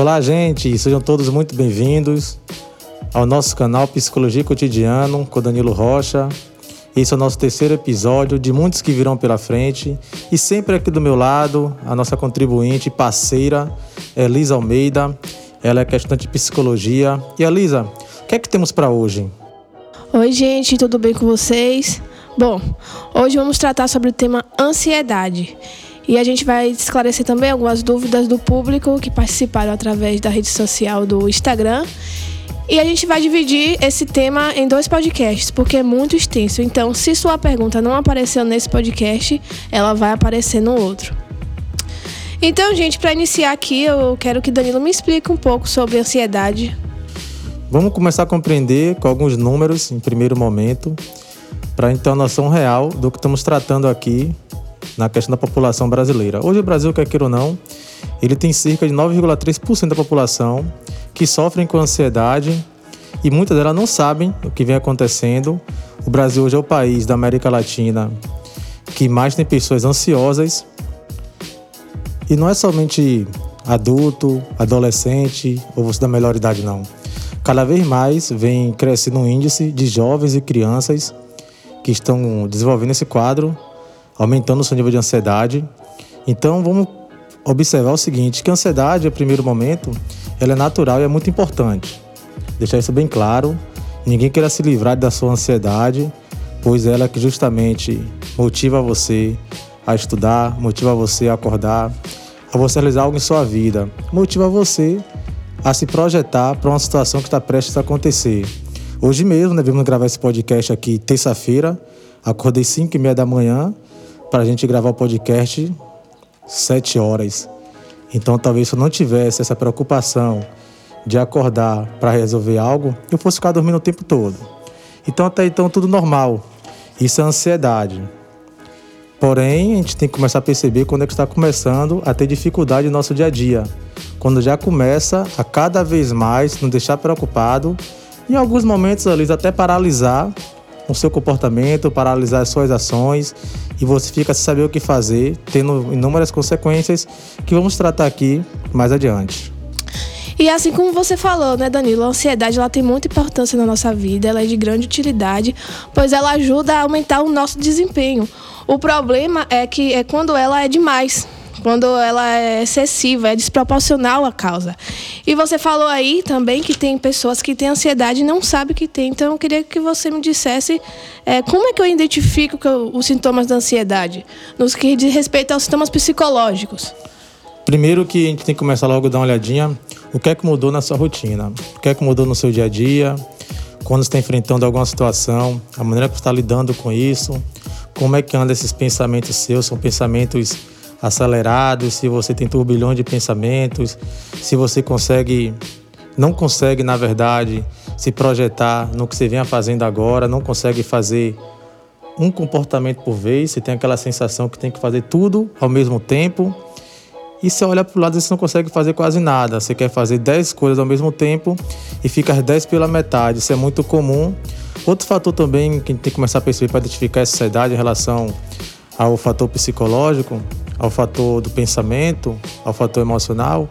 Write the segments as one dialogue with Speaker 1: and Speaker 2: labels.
Speaker 1: Olá, gente, sejam todos muito bem-vindos ao nosso canal Psicologia Cotidiano com Danilo Rocha. Esse é o nosso terceiro episódio de muitos que virão pela frente. E sempre aqui do meu lado, a nossa contribuinte e parceira, Elisa Almeida. Ela é questante de psicologia. E Elisa, o que é que temos para hoje?
Speaker 2: Oi, gente, tudo bem com vocês? Bom, hoje vamos tratar sobre o tema ansiedade. E a gente vai esclarecer também algumas dúvidas do público que participaram através da rede social do Instagram. E a gente vai dividir esse tema em dois podcasts, porque é muito extenso. Então, se sua pergunta não apareceu nesse podcast, ela vai aparecer no outro. Então, gente, para iniciar aqui, eu quero que Danilo me explique um pouco sobre ansiedade.
Speaker 1: Vamos começar a compreender com alguns números em primeiro momento, para a ter uma noção real do que estamos tratando aqui na questão da população brasileira. Hoje o Brasil, quer queira ou não, ele tem cerca de 9,3% da população que sofrem com ansiedade e muitas delas não sabem o que vem acontecendo. O Brasil hoje é o país da América Latina que mais tem pessoas ansiosas. E não é somente adulto, adolescente ou você da melhor idade, não. Cada vez mais vem crescendo um índice de jovens e crianças que estão desenvolvendo esse quadro aumentando o seu nível de ansiedade. Então vamos observar o seguinte, que a ansiedade, a primeiro momento, ela é natural e é muito importante. Deixar isso bem claro. Ninguém queira se livrar da sua ansiedade, pois ela é que justamente motiva você a estudar, motiva você a acordar, a você realizar algo em sua vida, motiva você a se projetar para uma situação que está prestes a acontecer. Hoje mesmo, né, vimos gravar esse podcast aqui terça-feira, acordei 5 e meia da manhã, para a gente gravar o podcast sete horas. Então, talvez se eu não tivesse essa preocupação de acordar para resolver algo, eu fosse ficar dormindo o tempo todo. Então, até então, tudo normal. Isso é ansiedade. Porém, a gente tem que começar a perceber quando é que está começando a ter dificuldade no nosso dia a dia. Quando já começa a cada vez mais nos deixar preocupado, em alguns momentos ali até paralisar o seu comportamento, paralisar as suas ações e você fica sem saber o que fazer, tendo inúmeras consequências que vamos tratar aqui mais adiante.
Speaker 2: E assim como você falou, né, Danilo, a ansiedade ela tem muita importância na nossa vida, ela é de grande utilidade, pois ela ajuda a aumentar o nosso desempenho. O problema é que é quando ela é demais quando ela é excessiva, é desproporcional à causa. E você falou aí também que tem pessoas que têm ansiedade e não sabem que tem. Então eu queria que você me dissesse é, como é que eu identifico os sintomas da ansiedade, nos que diz respeito aos sintomas psicológicos.
Speaker 1: Primeiro que a gente tem que começar logo a dar uma olhadinha o que é que mudou na sua rotina, o que é que mudou no seu dia a dia, quando está enfrentando alguma situação, a maneira que está lidando com isso, como é que anda esses pensamentos seus, são pensamentos acelerado, se você tem turbilhão de pensamentos, se você consegue, não consegue, na verdade, se projetar no que você vem fazendo agora, não consegue fazer um comportamento por vez, você tem aquela sensação que tem que fazer tudo ao mesmo tempo. E você olha para o lado e você não consegue fazer quase nada. Você quer fazer 10 coisas ao mesmo tempo e fica as 10 pela metade. Isso é muito comum. Outro fator também que a gente tem que começar a perceber para identificar essa ansiedade em relação ao fator psicológico ao fator do pensamento, ao fator emocional,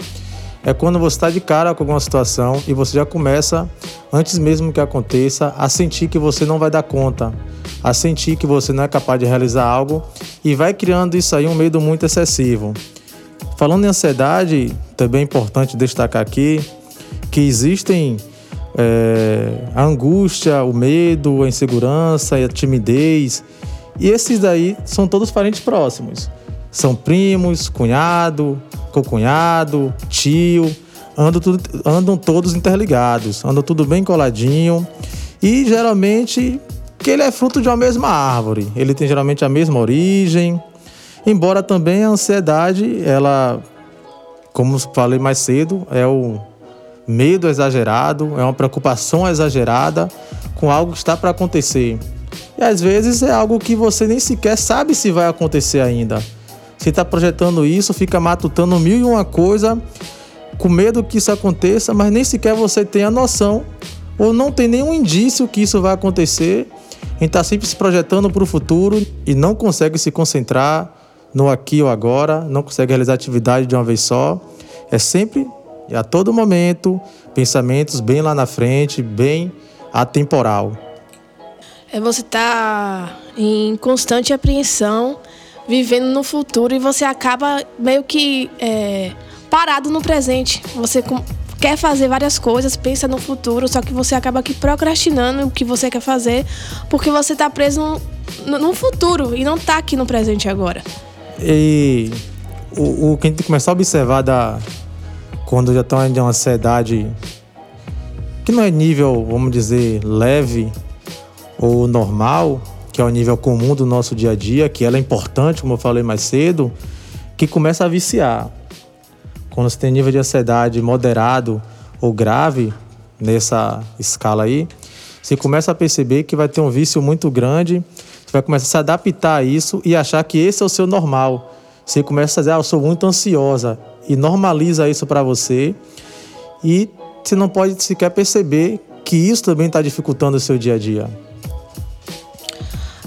Speaker 1: é quando você está de cara com alguma situação e você já começa, antes mesmo que aconteça, a sentir que você não vai dar conta, a sentir que você não é capaz de realizar algo e vai criando isso aí um medo muito excessivo. Falando em ansiedade, também é importante destacar aqui que existem é, a angústia, o medo, a insegurança, a timidez, e esses daí são todos parentes próximos. São primos, cunhado, cocunhado, tio, andam, tudo, andam todos interligados, andam tudo bem coladinho. E geralmente que ele é fruto de uma mesma árvore. Ele tem geralmente a mesma origem. Embora também a ansiedade, ela, como falei mais cedo, é o medo exagerado, é uma preocupação exagerada com algo que está para acontecer. E às vezes é algo que você nem sequer sabe se vai acontecer ainda. Você está projetando isso, fica matutando mil e uma coisa, com medo que isso aconteça, mas nem sequer você tem a noção ou não tem nenhum indício que isso vai acontecer. A gente está sempre se projetando para o futuro e não consegue se concentrar no aqui ou agora, não consegue realizar atividade de uma vez só. É sempre e a todo momento, pensamentos bem lá na frente, bem atemporal.
Speaker 2: É você tá em constante apreensão, vivendo no futuro e você acaba meio que é, parado no presente. Você quer fazer várias coisas, pensa no futuro, só que você acaba aqui procrastinando o que você quer fazer porque você está preso no, no, futuro e não está aqui no presente agora.
Speaker 1: E o, o que a gente começar a observar da, quando já estão em uma ansiedade que não é nível, vamos dizer, leve ou normal, que é o nível comum do nosso dia a dia, que ela é importante, como eu falei mais cedo, que começa a viciar. Quando você tem nível de ansiedade moderado ou grave nessa escala aí, você começa a perceber que vai ter um vício muito grande, você vai começar a se adaptar a isso e achar que esse é o seu normal. Você começa a dizer, ah, eu sou muito ansiosa, e normaliza isso para você, e você não pode sequer perceber que isso também está dificultando o seu dia a dia.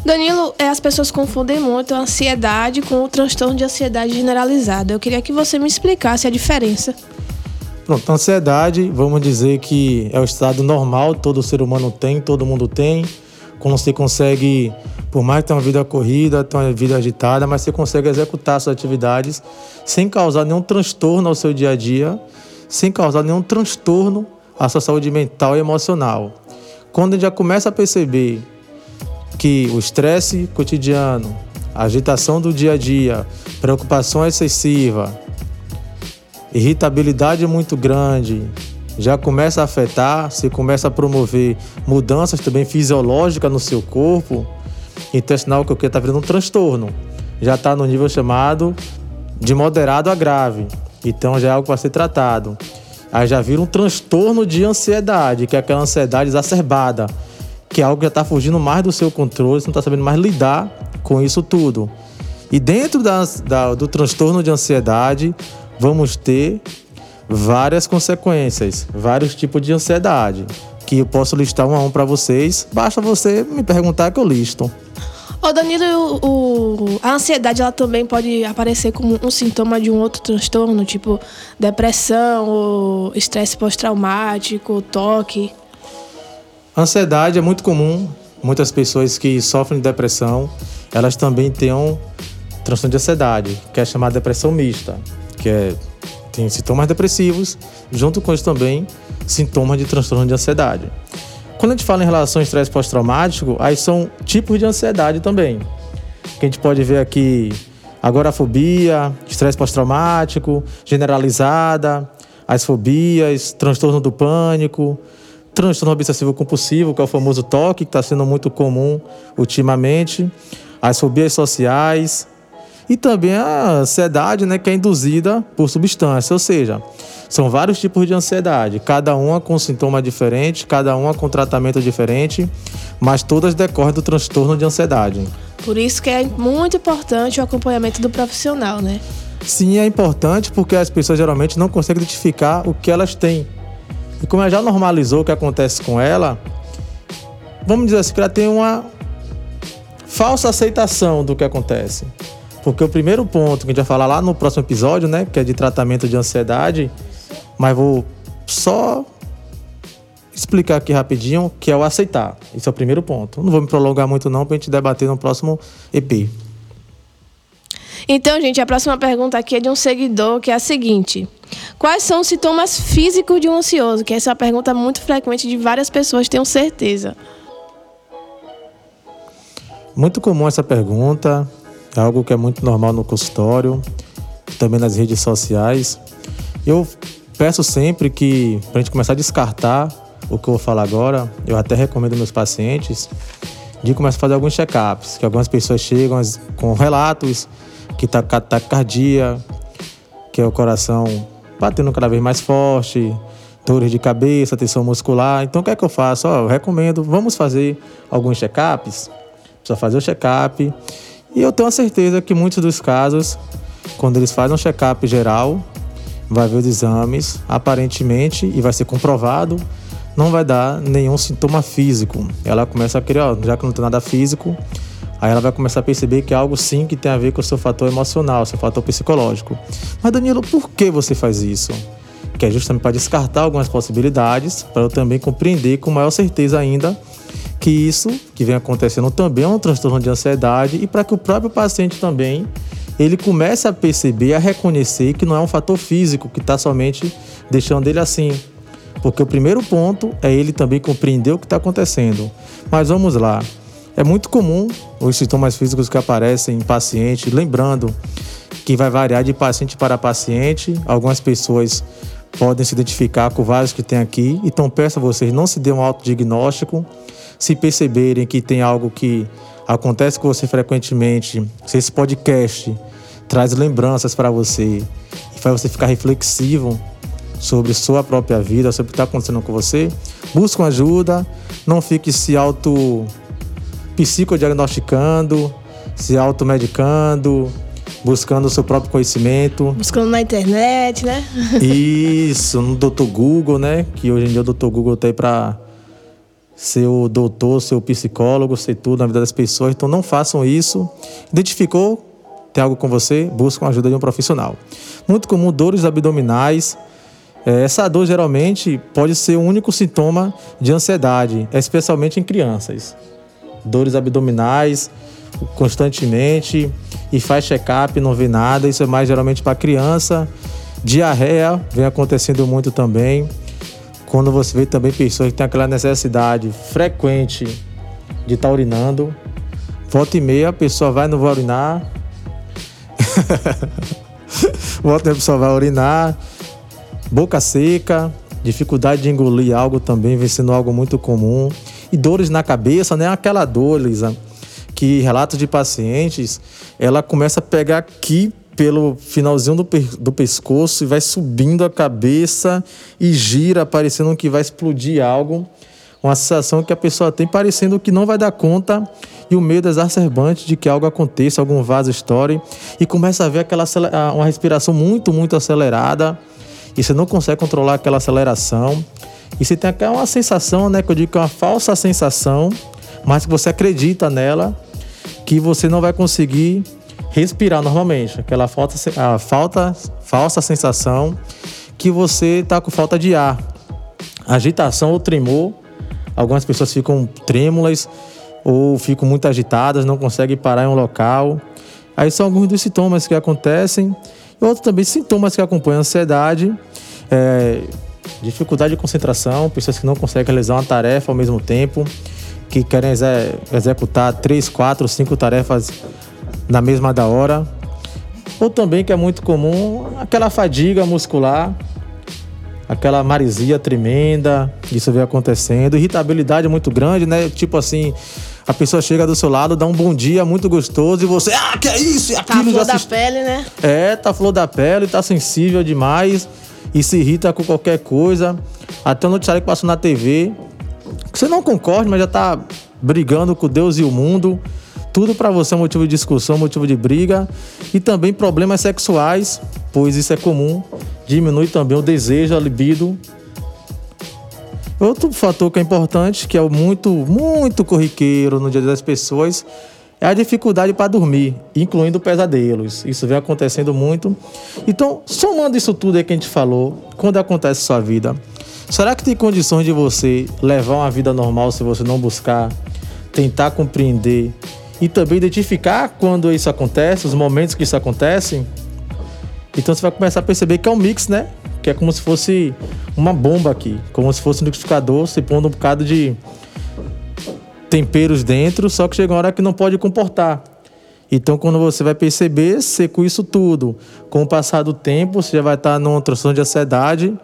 Speaker 2: Danilo, é, as pessoas confundem muito a ansiedade com o transtorno de ansiedade generalizada. Eu queria que você me explicasse a diferença.
Speaker 1: Pronto, ansiedade, vamos dizer que é o estado normal, todo ser humano tem, todo mundo tem. Quando você consegue, por mais que tenha uma vida corrida, tenha uma vida agitada, mas você consegue executar suas atividades sem causar nenhum transtorno ao seu dia a dia, sem causar nenhum transtorno à sua saúde mental e emocional. Quando a gente já começa a perceber que o estresse cotidiano, a agitação do dia a dia, preocupação excessiva, irritabilidade muito grande, já começa a afetar, se começa a promover mudanças também fisiológicas no seu corpo, intestinal que o que está virando um transtorno. Já está no nível chamado de moderado a grave. Então já é algo para ser tratado. Aí já vira um transtorno de ansiedade, que é aquela ansiedade exacerbada, que é algo já está fugindo mais do seu controle, você não está sabendo mais lidar com isso tudo. E dentro da, da, do transtorno de ansiedade, vamos ter várias consequências, vários tipos de ansiedade, que eu posso listar um a um para vocês. Basta você me perguntar que eu listo.
Speaker 2: Ô Danilo, o, o, a ansiedade ela também pode aparecer como um sintoma de um outro transtorno, tipo depressão, estresse pós-traumático, toque.
Speaker 1: Ansiedade é muito comum. Muitas pessoas que sofrem de depressão, elas também têm um transtorno de ansiedade, que é chamada depressão mista, que é tem sintomas depressivos, junto com isso também sintomas de transtorno de ansiedade. Quando a gente fala em relação ao estresse pós-traumático, aí são tipos de ansiedade também. Que a gente pode ver aqui agorafobia, estresse pós-traumático, generalizada, as fobias, transtorno do pânico, transtorno obsessivo compulsivo, que é o famoso TOC, que está sendo muito comum ultimamente, as fobias sociais, e também a ansiedade, né, que é induzida por substância, ou seja, são vários tipos de ansiedade, cada uma com sintoma diferente, cada uma com tratamento diferente, mas todas decorrem do transtorno de ansiedade.
Speaker 2: Por isso que é muito importante o acompanhamento do profissional, né?
Speaker 1: Sim, é importante porque as pessoas geralmente não conseguem identificar o que elas têm. E como ela já normalizou o que acontece com ela, vamos dizer assim, que ela tem uma falsa aceitação do que acontece. Porque o primeiro ponto que a gente vai falar lá no próximo episódio, né, que é de tratamento de ansiedade, mas vou só explicar aqui rapidinho, que é o aceitar. Esse é o primeiro ponto. Não vou me prolongar muito não para a gente debater no próximo EP.
Speaker 2: Então, gente, a próxima pergunta aqui é de um seguidor, que é a seguinte: Quais são os sintomas físicos de um ansioso? Que essa é uma pergunta muito frequente de várias pessoas, tenho certeza.
Speaker 1: Muito comum essa pergunta. É algo que é muito normal no consultório, também nas redes sociais. Eu peço sempre que, para a gente começar a descartar o que eu vou falar agora, eu até recomendo meus pacientes de começar a fazer alguns check-ups, que algumas pessoas chegam com relatos que tá taquicardia, que é o coração batendo cada vez mais forte, dores de cabeça, tensão muscular. Então o que é que eu faço? Eu recomendo, vamos fazer alguns check-ups. Precisa fazer o check-up e eu tenho a certeza que muitos dos casos, quando eles fazem um check-up geral, vai ver os exames, aparentemente, e vai ser comprovado, não vai dar nenhum sintoma físico. Ela começa a ó, já que não tem nada físico, aí ela vai começar a perceber que é algo sim que tem a ver com o seu fator emocional, seu fator psicológico. Mas Danilo, por que você faz isso? que é justamente para descartar algumas possibilidades, para eu também compreender com maior certeza ainda que isso que vem acontecendo também é um transtorno de ansiedade e para que o próprio paciente também ele comece a perceber, a reconhecer que não é um fator físico que está somente deixando ele assim. Porque o primeiro ponto é ele também compreender o que está acontecendo. Mas vamos lá. É muito comum os sintomas físicos que aparecem em paciente, lembrando que vai variar de paciente para paciente. Algumas pessoas podem se identificar com vários que tem aqui, então peço a vocês não se dê um autodiagnóstico. Se perceberem que tem algo que acontece com você frequentemente, se esse podcast traz lembranças para você e faz você ficar reflexivo sobre sua própria vida, sobre o que está acontecendo com você, busque ajuda, não fique se auto psicodiagnosticando, se automedicando, buscando o seu próprio conhecimento.
Speaker 2: Buscando na internet, né?
Speaker 1: Isso, no Dr. Google, né? Que hoje em dia o Dr. Google tem para ser o doutor, ser o psicólogo, ser tudo na vida das pessoas. Então não façam isso. Identificou? Tem algo com você? Busca a ajuda de um profissional. Muito comum dores abdominais. É, essa dor geralmente pode ser o único sintoma de ansiedade, especialmente em crianças. Dores abdominais constantemente e faz check-up, não vê nada. Isso é mais geralmente para criança. Diarreia vem acontecendo muito também. Quando você vê também pessoas que têm aquela necessidade frequente de estar tá urinando, volta e meia a pessoa vai, não vai urinar. volta e meia a pessoa vai urinar. Boca seca, dificuldade de engolir algo também vem sendo algo muito comum. E dores na cabeça, né? Aquela dor, Lisa, que relatos de pacientes, ela começa a pegar aqui pelo finalzinho do, do pescoço e vai subindo a cabeça e gira, parecendo que vai explodir algo. Uma sensação que a pessoa tem parecendo que não vai dar conta e o medo exacerbante de que algo aconteça, algum vaso estoure e começa a ver aquela uma respiração muito, muito acelerada e você não consegue controlar aquela aceleração. E você tem até uma sensação, né, que eu digo que é uma falsa sensação, mas que você acredita nela, que você não vai conseguir respirar normalmente. Aquela falta, a falta, falsa sensação que você está com falta de ar. Agitação ou tremor. Algumas pessoas ficam trêmulas ou ficam muito agitadas, não conseguem parar em um local. Aí são alguns dos sintomas que acontecem. E outros também sintomas que acompanham a ansiedade. É, dificuldade de concentração, pessoas que não conseguem realizar uma tarefa ao mesmo tempo, que querem executar três, quatro, cinco tarefas na mesma da hora. Ou também, que é muito comum, aquela fadiga muscular, aquela marisia tremenda, isso vem acontecendo. Irritabilidade muito grande, né? Tipo assim, a pessoa chega do seu lado, dá um bom dia muito gostoso e você, ah, que é isso? E
Speaker 2: tá aquilo tá flor da pele, né?
Speaker 1: É, tá flor da pele, tá sensível demais e se irrita com qualquer coisa. Até o noticiário que passou na TV, você não concorda, mas já tá brigando com Deus e o mundo. Tudo para você é motivo de discussão, motivo de briga e também problemas sexuais, pois isso é comum. Diminui também o desejo, a libido. Outro fator que é importante, que é muito, muito corriqueiro no dia das pessoas, é a dificuldade para dormir, incluindo pesadelos. Isso vem acontecendo muito. Então, somando isso tudo aí que a gente falou, quando acontece sua vida, será que tem condições de você levar uma vida normal se você não buscar tentar compreender e também identificar quando isso acontece, os momentos que isso acontece. Então você vai começar a perceber que é um mix, né? Que é como se fosse uma bomba aqui, como se fosse um liquidificador, você pondo um bocado de temperos dentro, só que chega uma hora que não pode comportar. Então, quando você vai perceber, com isso tudo, com o passar do tempo, você já vai estar numa transtorno de ansiedade,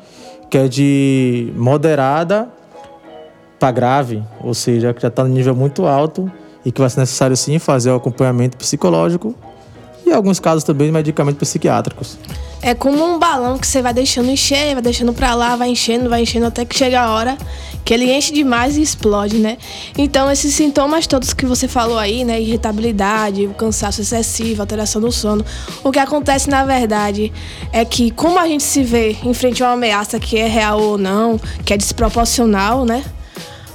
Speaker 1: que é de moderada para grave, ou seja, que já está no nível muito alto e que vai ser necessário sim fazer o acompanhamento psicológico e alguns casos também medicamentos psiquiátricos.
Speaker 2: É como um balão que você vai deixando encher, vai deixando para lá, vai enchendo, vai enchendo até que chega a hora que ele enche demais e explode, né? Então esses sintomas todos que você falou aí, né, irritabilidade, cansaço excessivo, alteração do sono, o que acontece na verdade é que como a gente se vê em frente a uma ameaça que é real ou não, que é desproporcional, né?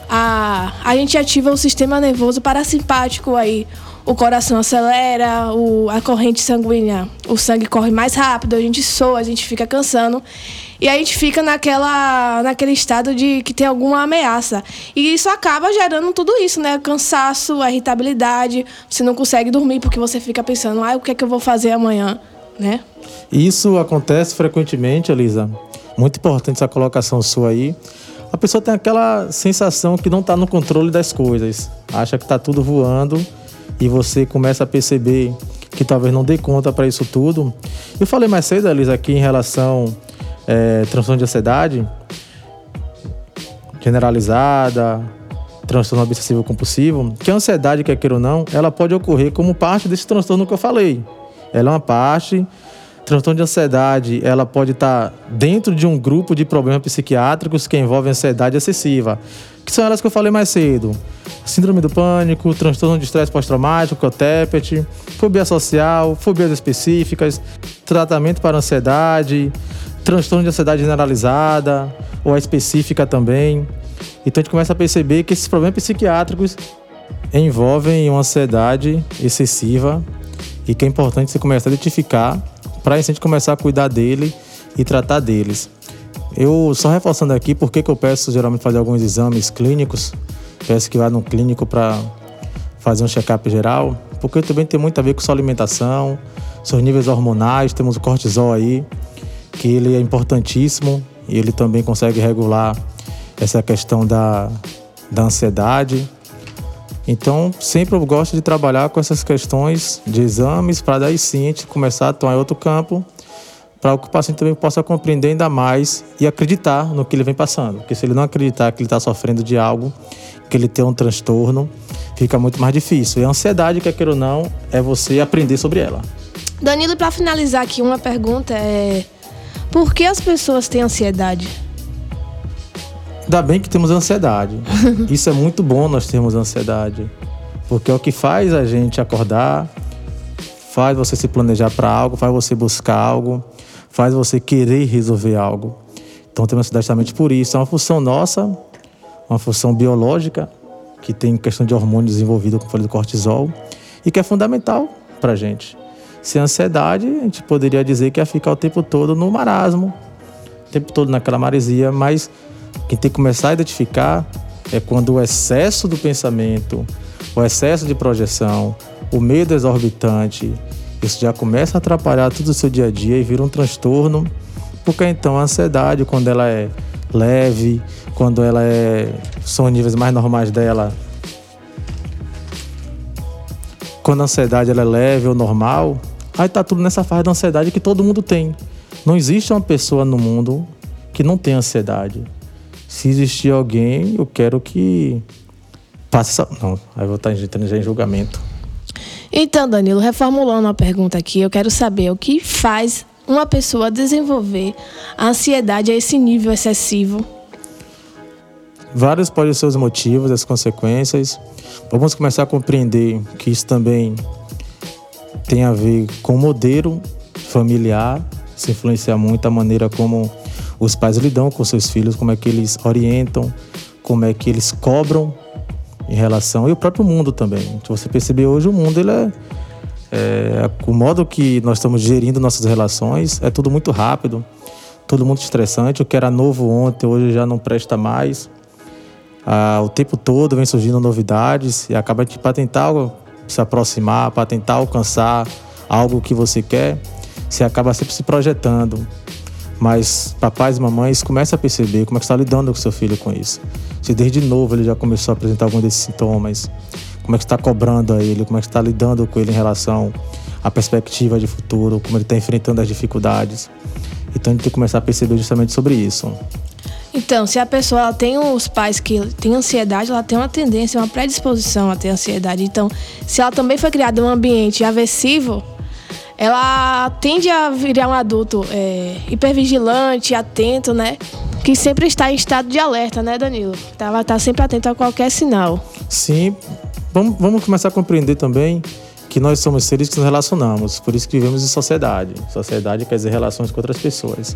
Speaker 2: a, a gente ativa o sistema nervoso parasimpático aí. O coração acelera, o, a corrente sanguínea, o sangue corre mais rápido, a gente soa, a gente fica cansando. E a gente fica naquela, naquele estado de que tem alguma ameaça. E isso acaba gerando tudo isso, né? Cansaço, irritabilidade, você não consegue dormir porque você fica pensando, ah, o que é que eu vou fazer amanhã, né?
Speaker 1: Isso acontece frequentemente, Elisa. Muito importante essa colocação sua aí a pessoa tem aquela sensação que não está no controle das coisas, acha que está tudo voando e você começa a perceber que talvez não dê conta para isso tudo. Eu falei mais cedo, Elisa, aqui em relação é, transtorno de ansiedade generalizada, transtorno obsessivo compulsivo, que a ansiedade, quer queira ou não, ela pode ocorrer como parte desse transtorno que eu falei. Ela é uma parte Transtorno de ansiedade, ela pode estar dentro de um grupo de problemas psiquiátricos que envolvem ansiedade excessiva, que são elas que eu falei mais cedo. Síndrome do pânico, transtorno de estresse pós-traumático, que é o TEPET, fobia social, fobias específicas, tratamento para ansiedade, transtorno de ansiedade generalizada ou a específica também. Então a gente começa a perceber que esses problemas psiquiátricos envolvem uma ansiedade excessiva e que é importante você começar a identificar para a gente começar a cuidar dele e tratar deles. Eu só reforçando aqui porque que eu peço geralmente fazer alguns exames clínicos, peço que vá no clínico para fazer um check-up geral, porque também tem muito a ver com sua alimentação, seus níveis hormonais, temos o cortisol aí, que ele é importantíssimo e ele também consegue regular essa questão da, da ansiedade. Então, sempre eu gosto de trabalhar com essas questões de exames para daí sim a gente começar a em outro campo para que o paciente também possa compreender ainda mais e acreditar no que ele vem passando. Porque se ele não acreditar que ele está sofrendo de algo, que ele tem um transtorno, fica muito mais difícil. E a ansiedade, quer queira ou não, é você aprender sobre ela.
Speaker 2: Danilo, para finalizar aqui, uma pergunta é: por que as pessoas têm ansiedade?
Speaker 1: Ainda bem que temos ansiedade. Isso é muito bom nós termos ansiedade. Porque é o que faz a gente acordar, faz você se planejar para algo, faz você buscar algo, faz você querer resolver algo. Então temos ansiedade justamente por isso. É uma função nossa, uma função biológica, que tem questão de hormônios desenvolvido, como falei do cortisol, e que é fundamental para a gente. Sem ansiedade, a gente poderia dizer que ia ficar o tempo todo no marasmo, o tempo todo naquela maresia, mas quem tem que começar a identificar é quando o excesso do pensamento, o excesso de projeção, o medo exorbitante, isso já começa a atrapalhar todo o seu dia a dia e vira um transtorno, porque então a ansiedade, quando ela é leve, quando ela é são níveis mais normais dela, quando a ansiedade ela é leve ou normal, aí tá tudo nessa fase da ansiedade que todo mundo tem. Não existe uma pessoa no mundo que não tem ansiedade se existir alguém, eu quero que passe essa... Não, aí vou estar entrando já em julgamento.
Speaker 2: Então, Danilo, reformulando a pergunta aqui, eu quero saber o que faz uma pessoa desenvolver a ansiedade a esse nível excessivo?
Speaker 1: Vários podem ser os motivos, as consequências. Vamos começar a compreender que isso também tem a ver com o modelo familiar, se influencia muito a maneira como os pais lidam com seus filhos, como é que eles orientam, como é que eles cobram em relação e o próprio mundo também. Se você perceber hoje o mundo ele é, é o modo que nós estamos gerindo nossas relações é tudo muito rápido, todo muito estressante. O que era novo ontem hoje já não presta mais. Ah, o tempo todo vem surgindo novidades e acaba de para tentar se aproximar, para tentar alcançar algo que você quer, você acaba sempre se projetando. Mas papais e mamães começam a perceber como é que está lidando com seu filho com isso. Se desde novo ele já começou a apresentar algum desses sintomas, como é que está cobrando a ele, como é que está lidando com ele em relação à perspectiva de futuro, como ele está enfrentando as dificuldades. Então a gente tem que começar a perceber justamente sobre isso.
Speaker 2: Então, se a pessoa tem os pais que têm ansiedade, ela tem uma tendência, uma predisposição a ter ansiedade. Então, se ela também foi criada em um ambiente aversivo, ela tende a virar um adulto é, hipervigilante, atento, né? Que sempre está em estado de alerta, né, Danilo? Ela está sempre atento a qualquer sinal.
Speaker 1: Sim. Vamos, vamos começar a compreender também que nós somos seres que nos relacionamos, por isso que vivemos em sociedade. Sociedade quer dizer relações com outras pessoas.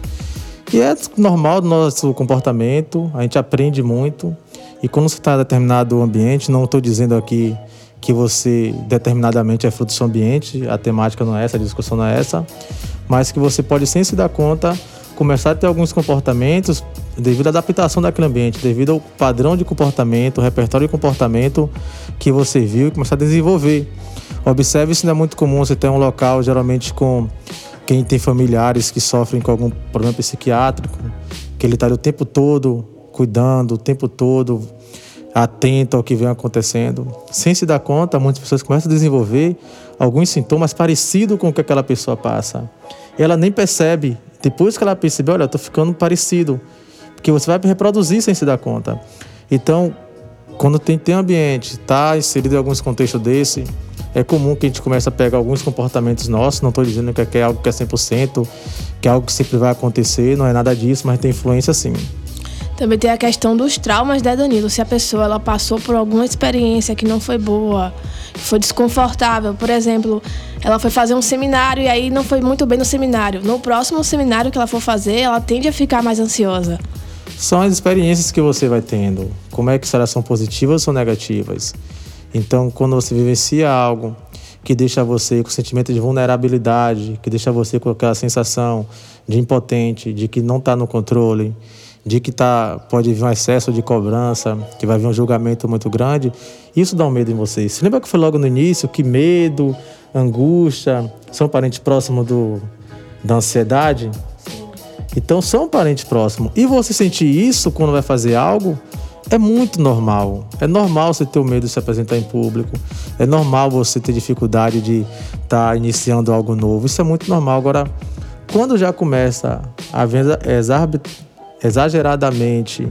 Speaker 1: E é normal do nosso comportamento, a gente aprende muito E quando você está em determinado ambiente, não estou dizendo aqui que você determinadamente é fruto do seu ambiente, a temática não é essa, a discussão não é essa, mas que você pode, sem se dar conta, começar a ter alguns comportamentos devido à adaptação daquele ambiente, devido ao padrão de comportamento, repertório de comportamento que você viu e começar a desenvolver. Observe se não é muito comum você ter um local, geralmente com quem tem familiares que sofrem com algum problema psiquiátrico, que ele está o tempo todo cuidando, o tempo todo atento ao que vem acontecendo. Sem se dar conta, muitas pessoas começam a desenvolver alguns sintomas parecidos com o que aquela pessoa passa. E ela nem percebe. Depois que ela percebe, olha, estou ficando parecido. Porque você vai reproduzir sem se dar conta. Então, quando tem, tem ambiente, está inserido em alguns contextos desse, é comum que a gente comece a pegar alguns comportamentos nossos. Não estou dizendo que é algo que é 100%, que é algo que sempre vai acontecer, não é nada disso, mas tem influência sim.
Speaker 2: Também tem a questão dos traumas, né, Danilo? Se a pessoa ela passou por alguma experiência que não foi boa, que foi desconfortável, por exemplo, ela foi fazer um seminário e aí não foi muito bem no seminário. No próximo seminário que ela for fazer, ela tende a ficar mais ansiosa.
Speaker 1: São as experiências que você vai tendo. Como é que elas são positivas ou negativas? Então, quando você vivencia algo que deixa você com sentimento de vulnerabilidade, que deixa você com aquela sensação de impotente, de que não está no controle, de que tá, pode vir um excesso de cobrança, que vai vir um julgamento muito grande, isso dá um medo em vocês. Você lembra que foi logo no início que medo, angústia são parentes próximos do, da ansiedade? Então são parentes próximos. E você sentir isso quando vai fazer algo é muito normal. É normal você ter o medo de se apresentar em público. É normal você ter dificuldade de estar tá iniciando algo novo. Isso é muito normal. Agora, quando já começa a venda exageradamente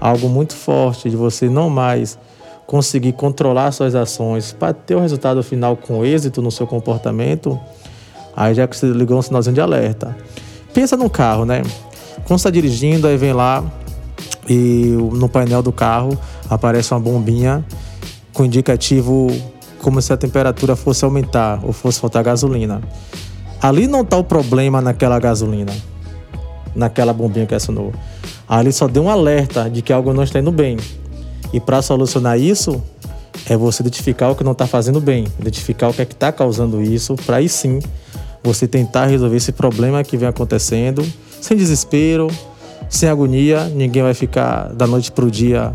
Speaker 1: algo muito forte de você não mais conseguir controlar suas ações para ter o resultado final com êxito no seu comportamento, aí já que você ligou um sinalzinho de alerta. Pensa num carro, né? Quando você está dirigindo, aí vem lá e no painel do carro aparece uma bombinha com indicativo como se a temperatura fosse aumentar ou fosse faltar gasolina. Ali não está o problema naquela gasolina naquela bombinha que acionou. Ali só deu um alerta de que algo não está indo bem. E para solucionar isso, é você identificar o que não está fazendo bem, identificar o que é que está causando isso, para aí sim você tentar resolver esse problema que vem acontecendo, sem desespero, sem agonia. Ninguém vai ficar da noite para o dia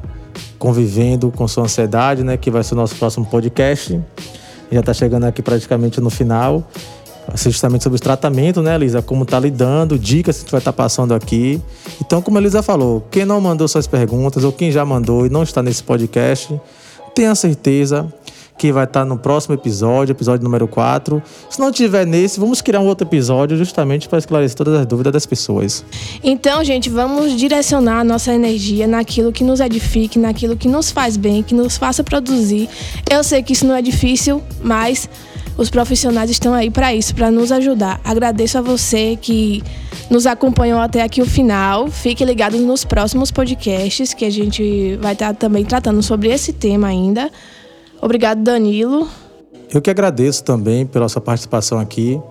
Speaker 1: convivendo com sua ansiedade, né? Que vai ser o nosso próximo podcast. Já está chegando aqui praticamente no final justamente sobre os tratamentos, né, Elisa? Como tá lidando, dicas que a gente vai estar tá passando aqui. Então, como a Elisa falou, quem não mandou suas perguntas ou quem já mandou e não está nesse podcast, tenha certeza que vai estar tá no próximo episódio, episódio número 4. Se não tiver nesse, vamos criar um outro episódio justamente para esclarecer todas as dúvidas das pessoas.
Speaker 2: Então, gente, vamos direcionar a nossa energia naquilo que nos edifique, naquilo que nos faz bem, que nos faça produzir. Eu sei que isso não é difícil, mas os profissionais estão aí para isso, para nos ajudar. Agradeço a você que nos acompanhou até aqui o final. Fique ligado nos próximos podcasts que a gente vai estar também tratando sobre esse tema ainda. Obrigado, Danilo.
Speaker 1: Eu que agradeço também pela sua participação aqui.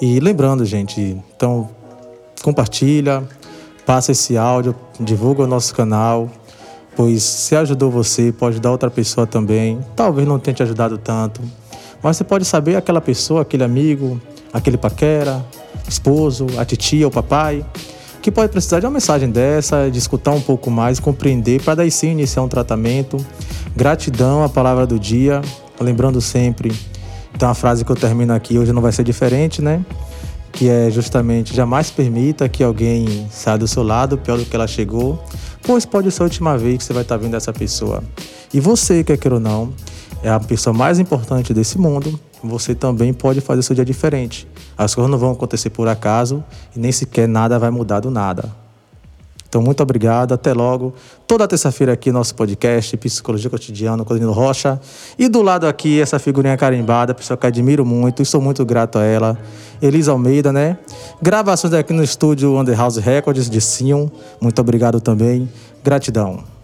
Speaker 1: E lembrando, gente, então compartilha, passa esse áudio, divulga o nosso canal, pois se ajudou você, pode dar outra pessoa também. Talvez não tenha te ajudado tanto. Mas você pode saber aquela pessoa, aquele amigo, aquele paquera, esposo, a titia, o papai, que pode precisar de uma mensagem dessa, de escutar um pouco mais, compreender, para daí sim iniciar um tratamento. Gratidão, a palavra do dia. Lembrando sempre, então a frase que eu termino aqui hoje não vai ser diferente, né? Que é justamente jamais permita que alguém saia do seu lado pior do que ela chegou, pois pode ser a última vez que você vai estar vendo essa pessoa. E você, quer queira ou não, é a pessoa mais importante desse mundo, você também pode fazer seu dia diferente. As coisas não vão acontecer por acaso e nem sequer nada vai mudar do nada. Então, muito obrigado, até logo. Toda terça-feira aqui nosso podcast Psicologia Cotidiana com Danilo Rocha. E do lado aqui, essa figurinha carimbada, pessoa que admiro muito e sou muito grato a ela, Elisa Almeida, né? Gravações aqui no estúdio Underhouse Records de Sion. Muito obrigado também. Gratidão.